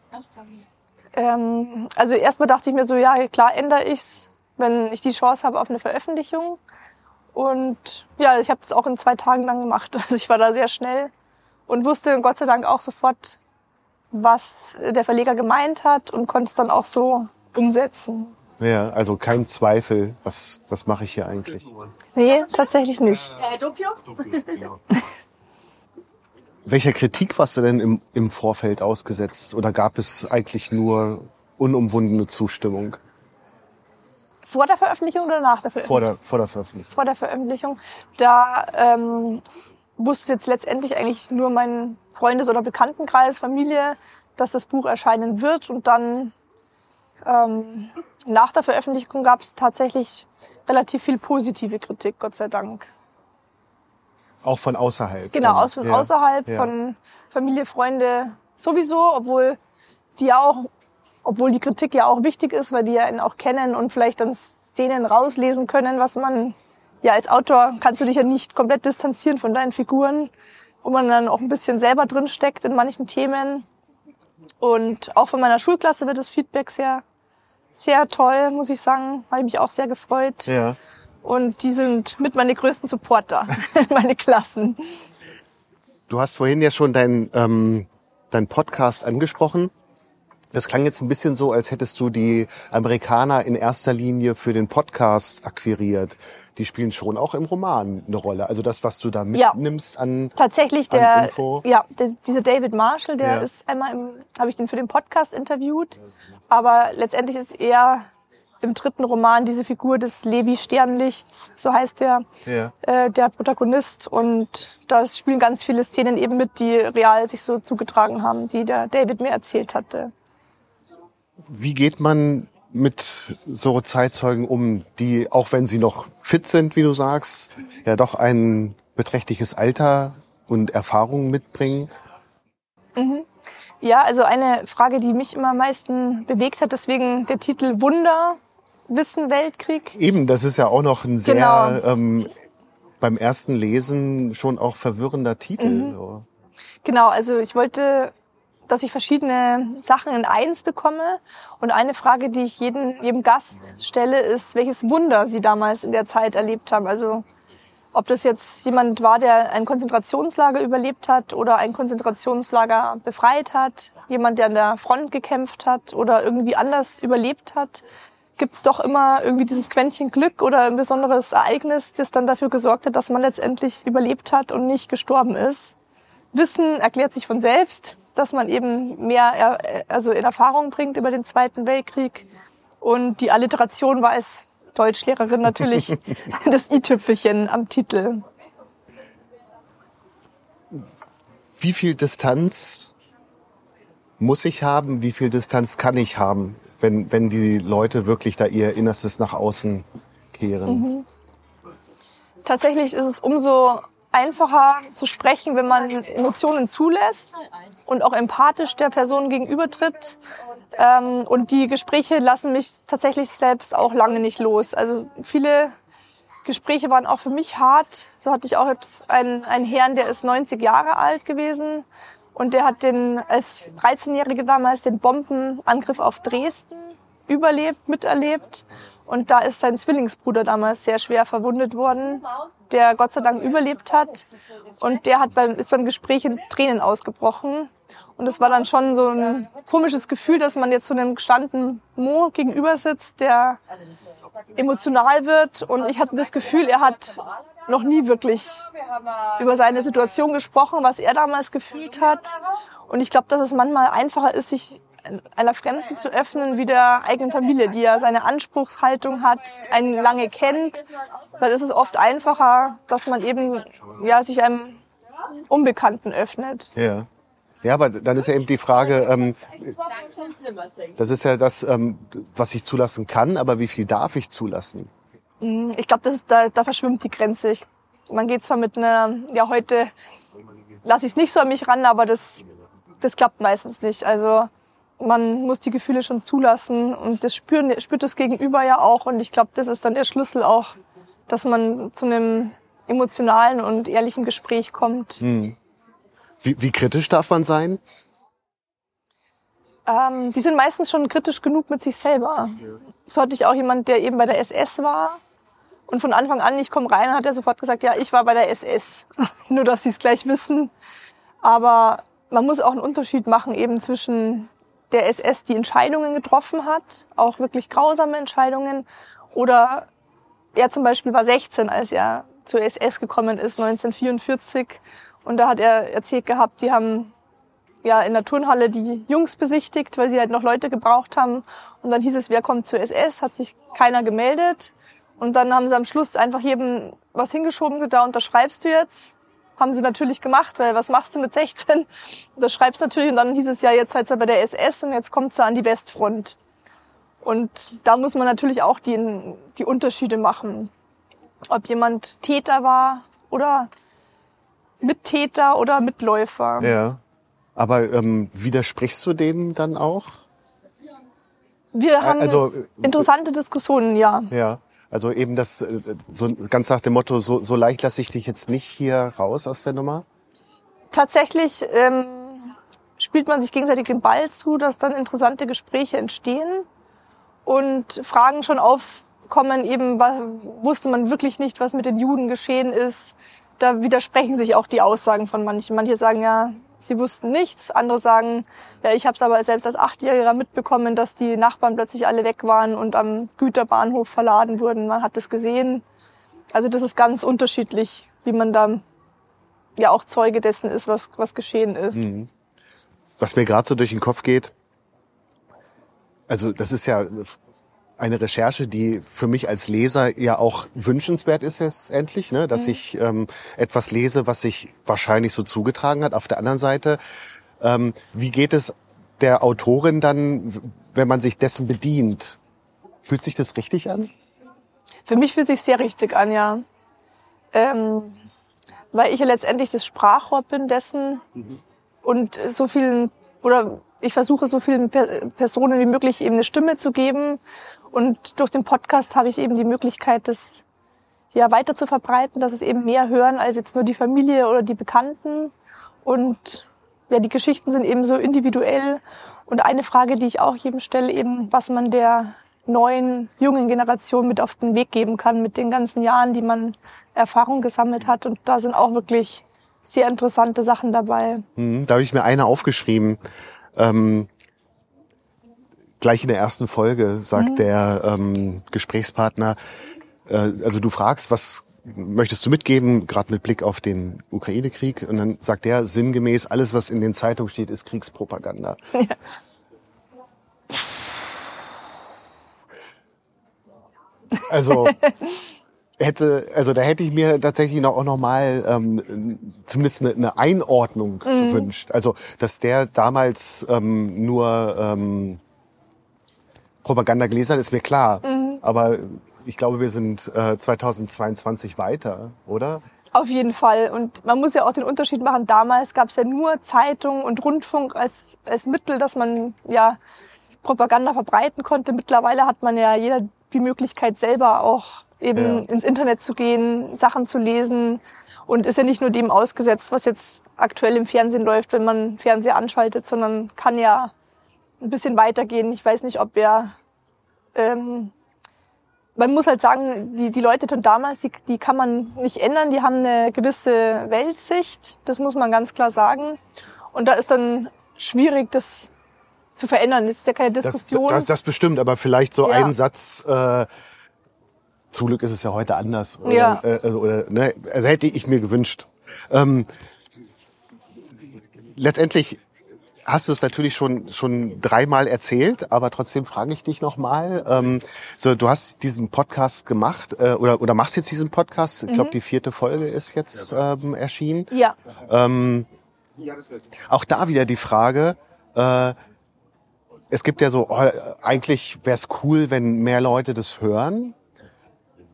Ähm, also erstmal dachte ich mir so, ja, klar ändere ich's, wenn ich die Chance habe auf eine Veröffentlichung. Und ja, ich habe es auch in zwei Tagen dann gemacht. Also ich war da sehr schnell und wusste Gott sei Dank auch sofort, was der Verleger gemeint hat und konnte es dann auch so umsetzen. Ja, also kein Zweifel, was, was mache ich hier eigentlich? Nee, tatsächlich nicht. Äh, Doppio? Welcher Kritik warst du denn im, im Vorfeld ausgesetzt? Oder gab es eigentlich nur unumwundene Zustimmung? Vor der Veröffentlichung oder nach der Veröffentlichung? Vor der, vor der Veröffentlichung. Vor der Veröffentlichung. Da ähm, wusste jetzt letztendlich eigentlich nur mein Freundes- oder Bekanntenkreis, Familie, dass das Buch erscheinen wird. Und dann ähm, nach der Veröffentlichung gab es tatsächlich relativ viel positive Kritik, Gott sei Dank. Auch von außerhalb. Genau, aus von Ja. außerhalb, Ja. von Familie, Freunde sowieso, obwohl die ja auch, obwohl die Kritik ja auch wichtig ist, weil die ja ihn auch kennen und vielleicht dann Szenen rauslesen können, was man, ja, als Autor kannst du dich ja nicht komplett distanzieren von deinen Figuren, wo man dann auch ein bisschen selber drin steckt in manchen Themen. Und auch von meiner Schulklasse wird das Feedback sehr, sehr toll, muss ich sagen. Habe ich mich auch sehr gefreut. Ja. Und die sind mit meine größten Supporter, meine Klassen. Du hast vorhin ja schon dein, ähm, dein Podcast angesprochen. Das klang jetzt ein bisschen so, als hättest du die Amerikaner in erster Linie für den Podcast akquiriert. Die spielen schon auch im Roman eine Rolle. Also das, was du da Ja. mitnimmst an Tatsächlich An der, Info. ja, der, dieser David Marshall, der Ja. ist einmal im, habe ich den für den Podcast interviewt, aber letztendlich ist er im dritten Roman diese Figur des Levi Sternlichts, so heißt der, Ja. äh, der Protagonist und da spielen ganz viele Szenen eben mit, die real sich so zugetragen haben, die der David mir erzählt hatte. Wie geht man mit so Zeitzeugen um, die, auch wenn sie noch fit sind, wie du sagst, ja doch ein beträchtliches Alter und Erfahrung mitbringen? Ja, also eine Frage, die mich immer am meisten bewegt hat, deswegen der Titel Wunder, Wissen, Weltkrieg. Eben, das ist ja auch noch ein sehr Genau. ähm, beim ersten Lesen schon auch verwirrender Titel. Mhm. So. Genau, also ich wollte, dass ich verschiedene Sachen in eins bekomme. Und eine Frage, die ich jeden, jedem Gast stelle, ist, welches Wunder sie damals in der Zeit erlebt haben. Also ob das jetzt jemand war, der ein Konzentrationslager überlebt hat oder ein Konzentrationslager befreit hat, jemand, der an der Front gekämpft hat oder irgendwie anders überlebt hat, gibt es doch immer irgendwie dieses Quäntchen Glück oder ein besonderes Ereignis, das dann dafür gesorgt hat, dass man letztendlich überlebt hat und nicht gestorben ist. Wissen erklärt sich von selbst, dass man eben mehr äh, also in Erfahrung bringt über den Zweiten Weltkrieg. Und die Alliteration als Deutschlehrerin natürlich das i-Tüpfelchen am Titel. Wie viel Distanz muss ich haben? Wie viel Distanz kann ich haben, wenn, wenn die Leute wirklich da ihr Innerstes nach außen kehren? Tatsächlich ist es umso einfacher zu sprechen, wenn man Emotionen zulässt und auch empathisch der Person gegenübertritt. Ähm, und die Gespräche lassen mich tatsächlich selbst auch lange nicht los. Also viele Gespräche waren auch für mich hart. So hatte ich auch jetzt einen, einen Herrn, der ist 90 Jahre alt gewesen und der hat den als 13-Jährige damals den Bombenangriff auf Dresden überlebt, miterlebt. Und da ist sein Zwillingsbruder damals sehr schwer verwundet worden, der Gott sei Dank überlebt hat. Und der hat beim, ist beim Gespräch in Tränen ausgebrochen. Und es war dann schon so ein komisches Gefühl, dass man jetzt so einem gestandenen Mo gegenüber sitzt, der emotional wird. Und ich hatte das Gefühl, er hat noch nie wirklich über seine Situation gesprochen, was er damals gefühlt hat. Und ich glaube, dass es manchmal einfacher ist, sich einer Fremden zu öffnen, wie der eigenen Familie, die ja seine Anspruchshaltung hat, einen lange kennt. Dann ist es oft einfacher, dass man eben ja, sich einem Unbekannten öffnet. Ja. Ja, aber dann ist ja eben die Frage, ähm, das ist ja das, ähm, was ich zulassen kann, aber wie viel darf ich zulassen? Ich glaube, das ist, da, da verschwimmt die Grenze. Ich, man geht zwar mit einer, ja heute lasse ich es nicht so an mich ran, aber das, das klappt meistens nicht. Also man muss die Gefühle schon zulassen und das spüren, spürt das Gegenüber ja auch. Und ich glaube, das ist dann der Schlüssel auch, dass man zu einem emotionalen und ehrlichen Gespräch kommt. Wie, wie kritisch darf man sein? Ähm, die sind meistens schon kritisch genug mit sich selber. So hatte ich auch jemand, der eben bei der SS war. Und von Anfang an, ich komme rein, hat er sofort gesagt, ja, ich war bei der SS. Nur, dass sie es gleich wissen. Aber man muss auch einen Unterschied machen eben zwischen der SS, die Entscheidungen getroffen hat, auch wirklich grausame Entscheidungen, oder er zum Beispiel war 16, als er zur SS gekommen ist, 1944. Und da hat er erzählt gehabt, die haben ja in der Turnhalle die Jungs besichtigt, weil sie halt noch Leute gebraucht haben. Und dann hieß es, wer kommt zur SS, hat sich keiner gemeldet. Und dann haben sie am Schluss einfach jedem was hingeschoben, da unterschreibst du jetzt. Haben sie natürlich gemacht, weil was machst du mit 16? Unterschreibst natürlich und dann hieß es ja, jetzt seid ihr bei der SS und jetzt kommt sie an die Westfront. Und da muss man natürlich auch die, die Unterschiede machen. Ob jemand Täter war oder Mittäter oder Mitläufer. Ja. Aber ähm, widersprichst du denen dann auch? Wir haben also, interessante Diskussionen, ja. Ja. Also eben das, äh, so ganz nach dem Motto, so, so leicht lasse ich dich jetzt nicht hier raus aus der Nummer? Tatsächlich ähm, spielt man sich gegenseitig den Ball zu, dass dann interessante Gespräche entstehen und Fragen schon aufkommen, eben wusste man wirklich nicht, was mit den Juden geschehen ist. Da widersprechen sich auch die Aussagen von manchen. Manche sagen ja, sie wussten nichts. Andere sagen, ja, ich habe es aber selbst als Achtjähriger mitbekommen, dass die Nachbarn plötzlich alle weg waren und am Güterbahnhof verladen wurden. Man hat das gesehen. Also das ist ganz unterschiedlich, wie man da ja auch Zeuge dessen ist, was, was geschehen ist. Mhm. Was mir gerade so durch den Kopf geht, also das ist ja eine Recherche, die für mich als Leser ja auch wünschenswert ist letztendlich, ne? dass mhm. ich ähm, etwas lese, was sich wahrscheinlich so zugetragen hat. Auf der anderen Seite, ähm, wie geht es der Autorin dann, wenn man sich dessen bedient? Fühlt sich das richtig an? Für mich fühlt sich sehr richtig an, ja. Ähm, weil ich ja letztendlich das Sprachrohr bin dessen mhm. und so vielen oder ich versuche so vielen Personen wie möglich eben eine Stimme zu geben und durch den Podcast habe ich eben die Möglichkeit, das ja weiter zu verbreiten, dass es eben mehr hören als jetzt nur die Familie oder die Bekannten. Und ja, die Geschichten sind eben so individuell. Und eine Frage, die ich auch jedem stelle, eben, was man der neuen, jungen Generation mit auf den Weg geben kann, mit den ganzen Jahren, die man Erfahrung gesammelt hat. Und da sind auch wirklich sehr interessante Sachen dabei. Hm, da habe ich mir eine aufgeschrieben. Ähm, gleich in der ersten Folge sagt mhm. der ähm, Gesprächspartner, äh, also du fragst, was möchtest du mitgeben, gerade mit Blick auf den Ukraine-Krieg? Und dann sagt der sinngemäß, alles, was in den Zeitungen steht, ist Kriegspropaganda. Ja. Also hätte, also da hätte ich mir tatsächlich noch, auch noch mal ähm, zumindest eine, eine Einordnung mhm. gewünscht. Also dass der damals ähm, nur ähm, Propaganda gelesen hat, ist mir klar. Mhm. Aber ich glaube, wir sind äh, 2022 weiter, oder? Auf jeden Fall. Und man muss ja auch den Unterschied machen. Damals gab es ja nur Zeitung und Rundfunk als, als Mittel, dass man ja Propaganda verbreiten konnte. Mittlerweile hat man ja jeder die Möglichkeit selber auch eben ja. ins Internet zu gehen, Sachen zu lesen und ist ja nicht nur dem ausgesetzt, was jetzt aktuell im Fernsehen läuft, wenn man Fernseher anschaltet, sondern kann ja ein bisschen weitergehen. Ich weiß nicht, ob er. Ähm, man muss halt sagen, die, die Leute von damals, die, die kann man nicht ändern. Die haben eine gewisse Weltsicht. Das muss man ganz klar sagen. Und da ist dann schwierig, das zu verändern. Das ist ja keine Diskussion. Das, das, das bestimmt, aber vielleicht so ja. ein Satz. Äh, zum Glück ist es ja heute anders. Oder, ja. äh, also, oder, ne, also hätte ich mir gewünscht. Ähm, letztendlich hast du es natürlich schon schon dreimal erzählt, aber trotzdem frage ich dich nochmal. Ähm, so, du hast diesen Podcast gemacht äh, oder oder machst jetzt diesen Podcast. Ich glaube, mhm. die vierte Folge ist jetzt ähm, erschienen. Ja. Ähm, auch da wieder die Frage. Äh, es gibt ja so, oh, eigentlich wäre es cool, wenn mehr Leute das hören.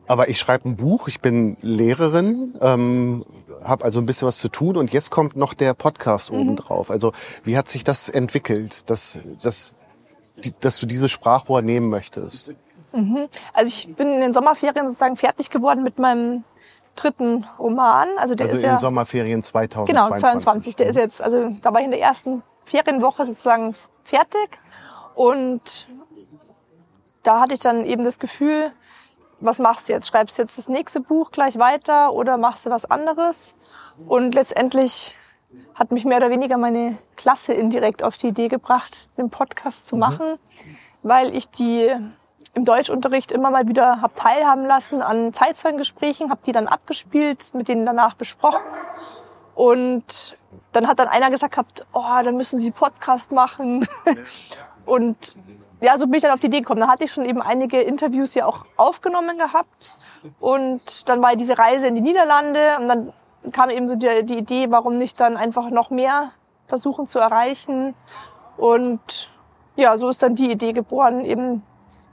Aber ich schreibe ein Buch, ich bin Lehrerin, ähm, habe also ein bisschen was zu tun und jetzt kommt noch der Podcast mhm. obendrauf. Also wie hat sich das entwickelt, dass, dass, die, dass du dieses Sprachrohr nehmen möchtest? Mhm. Also ich bin in den Sommerferien sozusagen fertig geworden mit meinem dritten Roman. Also der also ist in ja, Sommerferien 2022. Genau, 22. Der ist mhm. jetzt, also da war ich in der ersten Ferienwoche sozusagen fertig und da hatte ich dann eben das Gefühl, was machst du jetzt? Schreibst du jetzt das nächste Buch gleich weiter oder machst du was anderes? Und letztendlich hat mich mehr oder weniger meine Klasse indirekt auf die Idee gebracht, den Podcast zu mhm. machen, mhm. weil ich die im Deutschunterricht immer mal wieder hab teilhaben lassen an Zeitzeugengesprächen, habe die dann abgespielt, mit denen danach besprochen. Und dann hat dann einer gesagt gehabt, oh, dann müssen Sie Podcast machen. Und ja, so bin ich dann auf die Idee gekommen. Da hatte ich schon eben einige Interviews ja auch aufgenommen gehabt. Und dann war diese Reise in die Niederlande und dann kam eben so die, die Idee, warum nicht dann einfach noch mehr versuchen zu erreichen. Und ja, so ist dann die Idee geboren, eben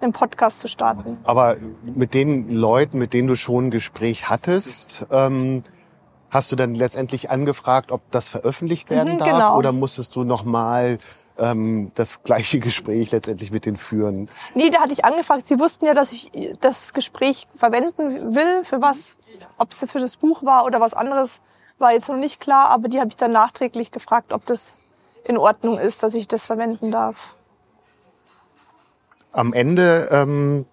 einen Podcast zu starten. Aber mit den Leuten, mit denen du schon ein Gespräch hattest, ähm, hast du dann letztendlich angefragt, ob das veröffentlicht werden Mhm, darf genau. oder musstest du nochmal ähm, das gleiche Gespräch letztendlich mit denen führen? Nee, da hatte ich angefragt. Sie wussten ja, dass ich das Gespräch verwenden will. Für was, ob es jetzt für das Buch war oder was anderes, war jetzt noch nicht klar. Aber die habe ich dann nachträglich gefragt, ob das in Ordnung ist, dass ich das verwenden darf. Am Ende ähm,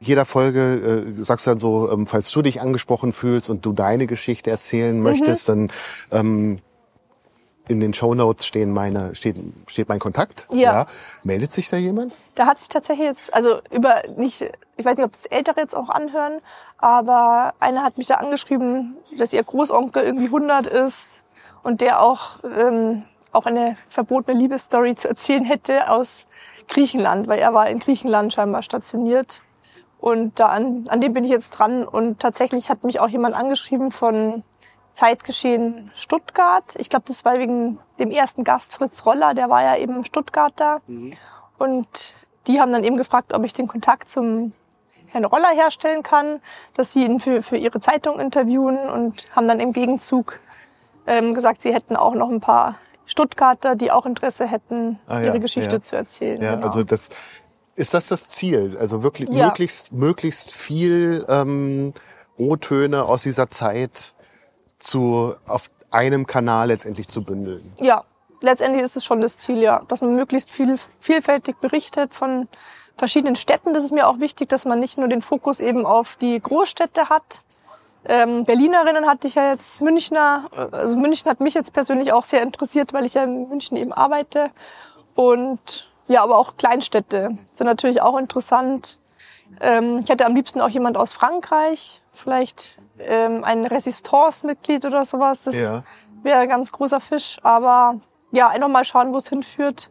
jeder Folge äh, sagst du dann so, ähm, falls du dich angesprochen fühlst und du deine Geschichte erzählen Mhm. möchtest, dann ähm, in den Shownotes stehen meine, steht, steht mein Kontakt. Ja. Meldet sich da jemand? Da hat sich tatsächlich jetzt, also über nicht, ich weiß nicht, ob das Ältere jetzt auch anhören, aber einer hat mich da angeschrieben, dass ihr Großonkel irgendwie 100 ist und der auch ähm, auch eine verbotene Liebesstory zu erzählen hätte aus Griechenland, weil er war in Griechenland scheinbar stationiert. Und da an, an dem bin ich jetzt dran. Und tatsächlich hat mich auch jemand angeschrieben von Zeitgeschehen Stuttgart. Ich glaube, das war wegen dem ersten Gast Fritz Roller, der war ja eben Stuttgarter. Und die haben dann eben gefragt, ob ich den Kontakt zum Herrn Roller herstellen kann, dass sie ihn für, für ihre Zeitung interviewen und haben dann im Gegenzug ähm, gesagt, sie hätten auch noch ein paar Stuttgarter, die auch Interesse hätten, Ah, ja, ihre Geschichte ja. zu erzählen. Ja, genau. also das ist das das Ziel, also wirklich Ja. möglichst möglichst viel ähm, O-Töne aus dieser Zeit zu auf einem Kanal letztendlich zu bündeln. ja, letztendlich ist es schon das Ziel, ja, dass man möglichst viel, vielfältig berichtet von verschiedenen Städten. Das ist mir auch wichtig, dass man nicht nur den Fokus eben auf die Großstädte hat. Ähm, Berlinerinnen hatte ich ja jetzt, Münchner, also München hat mich jetzt persönlich auch sehr interessiert, weil ich ja in München eben arbeite. Und ja, aber auch Kleinstädte sind natürlich auch interessant. Ähm, ich hätte am liebsten auch jemand aus Frankreich, vielleicht ähm, ein Resistance-Mitglied oder sowas. Das Ja. wäre ein ganz großer Fisch. Aber ja, einfach mal schauen, wo es hinführt.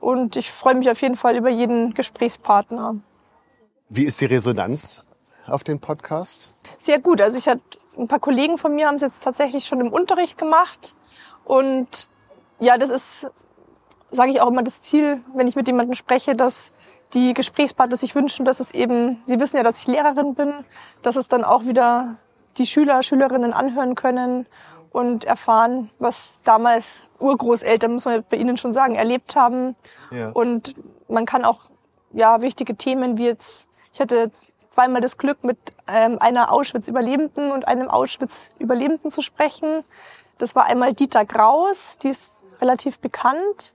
Und ich freue mich auf jeden Fall über jeden Gesprächspartner. Wie ist die Resonanz auf den Podcast? Sehr gut. Also ich hatte ein paar Kollegen von mir haben es jetzt tatsächlich schon im Unterricht gemacht. Und ja, das ist, sage ich auch immer, das Ziel, wenn ich mit jemandem spreche, dass die Gesprächspartner sich wünschen, dass es eben, sie wissen ja, dass ich Lehrerin bin, dass es dann auch wieder die Schüler, Schülerinnen anhören können und erfahren, was damals Urgroßeltern, muss man bei Ihnen schon sagen, erlebt haben. Ja. Und man kann auch ja wichtige Themen wie jetzt, ich hatte zweimal das Glück, mit ähm, einer Auschwitz-Überlebenden und einem Auschwitz-Überlebenden zu sprechen. Das war einmal Dieter Graus, die ist relativ bekannt.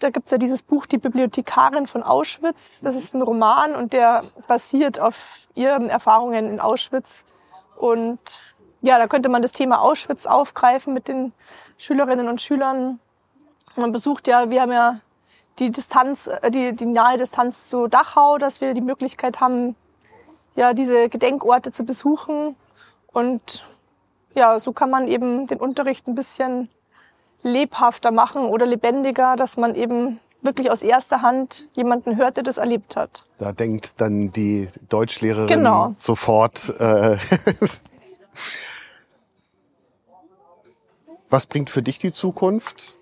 Da gibt's ja dieses Buch Die Bibliothekarin von Auschwitz. Das ist ein Roman und der basiert auf ihren Erfahrungen in Auschwitz. Und ja, da könnte man das Thema Auschwitz aufgreifen mit den Schülerinnen und Schülern. Man besucht ja, wir haben ja die Distanz, äh, die, die nahe Distanz zu Dachau, dass wir die Möglichkeit haben, ja, diese Gedenkorte zu besuchen. Und ja, so kann man eben den Unterricht ein bisschen lebhafter machen oder lebendiger, dass man eben wirklich aus erster Hand jemanden hört, der das erlebt hat. Da denkt dann die Deutschlehrerin Genau. sofort. Äh, Was bringt für dich die Zukunft?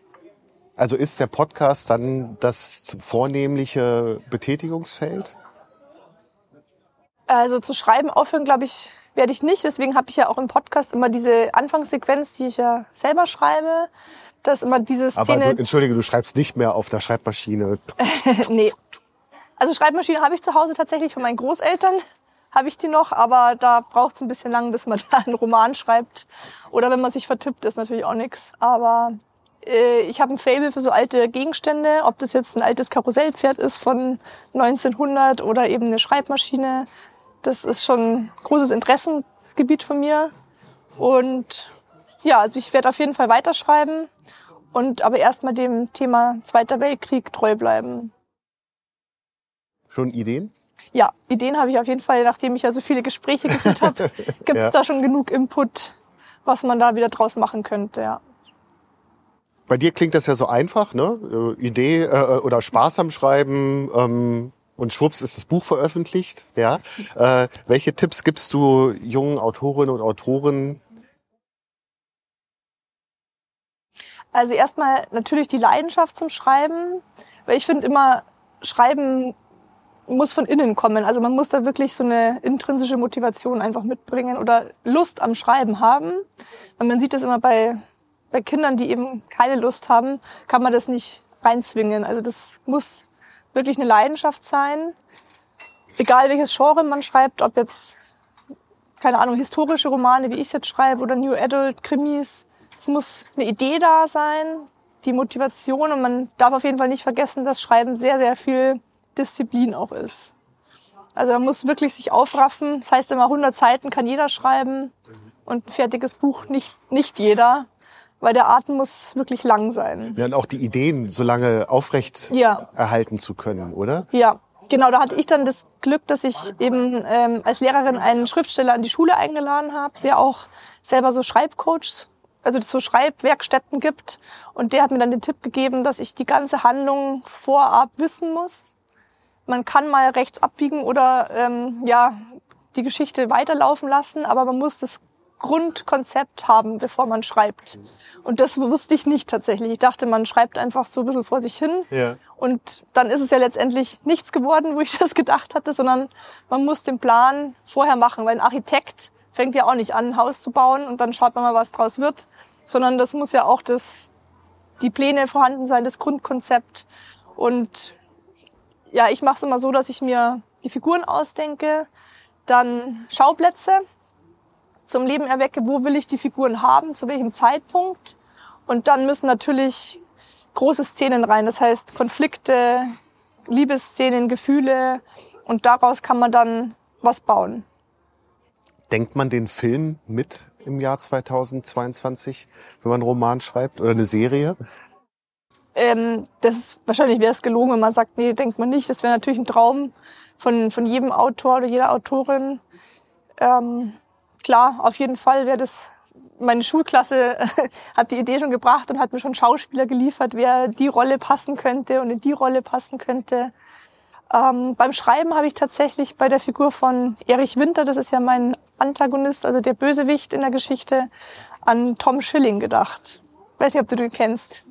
Also ist der Podcast dann das vornehmliche Betätigungsfeld? Also zu schreiben aufhören, glaube ich, werde ich nicht. Deswegen habe ich ja auch im Podcast immer diese Anfangssequenz, die ich ja selber schreibe. dass immer diese Aber Szene. du, entschuldige, du schreibst nicht mehr auf der Schreibmaschine. nee. Also Schreibmaschine habe ich zu Hause tatsächlich von meinen Großeltern. Habe ich die noch, aber da braucht es ein bisschen lang, bis man da einen Roman schreibt. Oder wenn man sich vertippt, ist natürlich auch nix. Aber äh, ich habe ein Fable für so alte Gegenstände, ob das jetzt ein altes Karussellpferd ist von 1900 oder eben eine Schreibmaschine. Das ist schon ein großes Interessengebiet von mir. Und ja, also ich werde auf jeden Fall weiterschreiben und aber erstmal dem Thema Zweiter Weltkrieg treu bleiben. Schon Ideen? Ja, Ideen habe ich auf jeden Fall, nachdem ich ja so viele Gespräche geführt habe, gibt es Ja. da schon genug Input, was man da wieder draus machen könnte, ja. Bei dir klingt das ja so einfach, ne? Äh, Idee äh, oder Spaß am Schreiben ähm, und schwupps ist das Buch veröffentlicht. Ja. Äh, welche Tipps gibst du jungen Autorinnen und Autoren? Also erstmal natürlich die Leidenschaft zum Schreiben, weil ich finde immer, Schreiben muss von innen kommen. Also man muss da wirklich so eine intrinsische Motivation einfach mitbringen oder Lust am Schreiben haben. Und man sieht das immer bei, bei Kindern, die eben keine Lust haben, kann man das nicht reinzwingen. Also das muss wirklich eine Leidenschaft sein. Egal welches Genre man schreibt, ob jetzt, keine Ahnung, historische Romane, wie ich es jetzt schreibe, oder New Adult, Krimis. Es muss eine Idee da sein, die Motivation und man darf auf jeden Fall nicht vergessen, dass Schreiben sehr, sehr viel Disziplin auch ist. Also man muss wirklich sich aufraffen. Das heißt immer, 100 Seiten kann jeder schreiben und ein fertiges Buch nicht, nicht jeder, weil der Atem muss wirklich lang sein. Ja, und auch die Ideen so lange aufrecht Ja. erhalten zu können, oder? Ja, genau. Da hatte ich dann das Glück, dass ich eben ähm, als Lehrerin einen Schriftsteller an die Schule eingeladen habe, der auch selber so Schreibcoach, also so Schreibwerkstätten gibt. Und der hat mir dann den Tipp gegeben, dass ich die ganze Handlung vorab wissen muss. Man kann mal rechts abbiegen oder ähm, ja die Geschichte weiterlaufen lassen, aber man muss das Grundkonzept haben, bevor man schreibt. Und das wusste ich nicht tatsächlich. Ich dachte, man schreibt einfach so ein bisschen vor sich hin. Ja. Und dann ist es ja letztendlich nichts geworden, wo ich das gedacht hatte, sondern man muss den Plan vorher machen, weil ein Architekt fängt ja auch nicht an, ein Haus zu bauen und dann schaut man mal, was draus wird, sondern das muss ja auch das, die Pläne vorhanden sein, das Grundkonzept. Und ja, ich mache es immer so, dass ich mir die Figuren ausdenke, dann Schauplätze zum Leben erwecke, wo will ich die Figuren haben, zu welchem Zeitpunkt. Und dann müssen natürlich große Szenen rein, das heißt Konflikte, Liebesszenen, Gefühle und daraus kann man dann was bauen. Denkt man den Film mit im Jahr 2022, wenn man einen Roman schreibt oder eine Serie? Ähm, das ist, wahrscheinlich wäre es gelogen, wenn man sagt, nee, denkt man nicht. Das wäre natürlich ein Traum von, von jedem Autor oder jeder Autorin. Ähm, klar, auf jeden Fall wäre das, meine Schulklasse hat die Idee schon gebracht und hat mir schon Schauspieler geliefert, wer die Rolle passen könnte und in die Rolle passen könnte. Ähm, beim Schreiben habe ich tatsächlich bei der Figur von Erich Winter, das ist ja mein Antagonist, also der Bösewicht in der Geschichte, an Tom Schilling gedacht. Weiß nicht, ob du den kennst.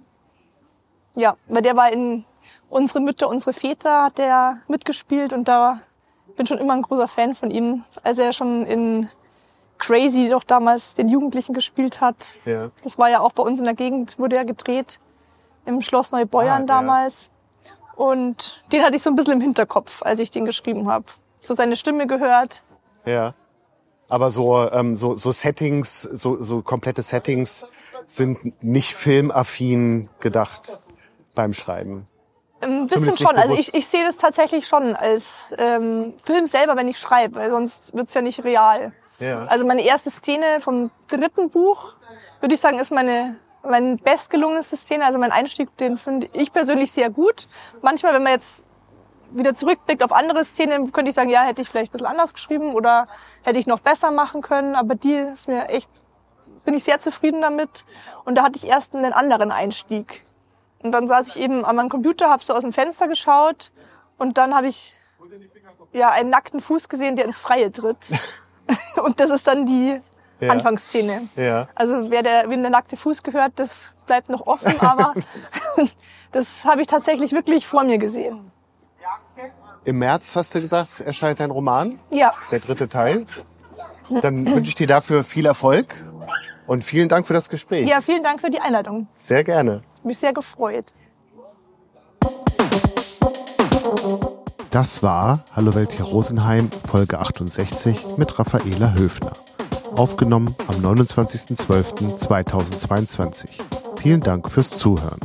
Ja, weil der war in Unsere Mütter, unsere Väter hat der mitgespielt und da bin schon immer ein großer Fan von ihm. Als er schon in Crazy doch damals den Jugendlichen gespielt hat. Ja. Das war ja auch bei uns in der Gegend, wurde er gedreht. Im Schloss Neubeuern Ah, ja. damals. Und den hatte ich so ein bisschen im Hinterkopf, als ich den geschrieben habe. So seine Stimme gehört. Ja. Aber so, ähm, so, so Settings, so, so komplette Settings sind nicht filmaffin gedacht beim Schreiben. Ein bisschen schon. Also ich, ich sehe das tatsächlich schon als ähm, Film selber, wenn ich schreibe, weil sonst wird's ja nicht real. Ja. Also meine erste Szene vom dritten Buch, würde ich sagen, ist meine meine bestgelungenste Szene. Also mein Einstieg, den finde ich persönlich sehr gut. Manchmal, wenn man jetzt wieder zurückblickt auf andere Szenen, könnte ich sagen, ja, hätte ich vielleicht ein bisschen anders geschrieben oder hätte ich noch besser machen können. Aber die ist mir echt, bin ich sehr zufrieden damit. Und da hatte ich erst einen anderen Einstieg. Und dann saß ich eben an meinem Computer, habe so aus dem Fenster geschaut und dann habe ich ja einen nackten Fuß gesehen, der ins Freie tritt. und das ist dann die Ja. Anfangsszene. Ja. Also wer der, wem der nackte Fuß gehört, das bleibt noch offen, aber das habe ich tatsächlich wirklich vor mir gesehen. Im März hast du gesagt, erscheint dein Roman, Ja, der dritte Teil. Dann wünsche ich dir dafür viel Erfolg und vielen Dank für das Gespräch. ja, vielen Dank für die Einladung. Sehr gerne. Mich sehr gefreut. Das war Hallo Welt hier Rosenheim, Folge 68 mit Raffaela Höfner. Aufgenommen am 29.12.2022. Vielen Dank fürs Zuhören.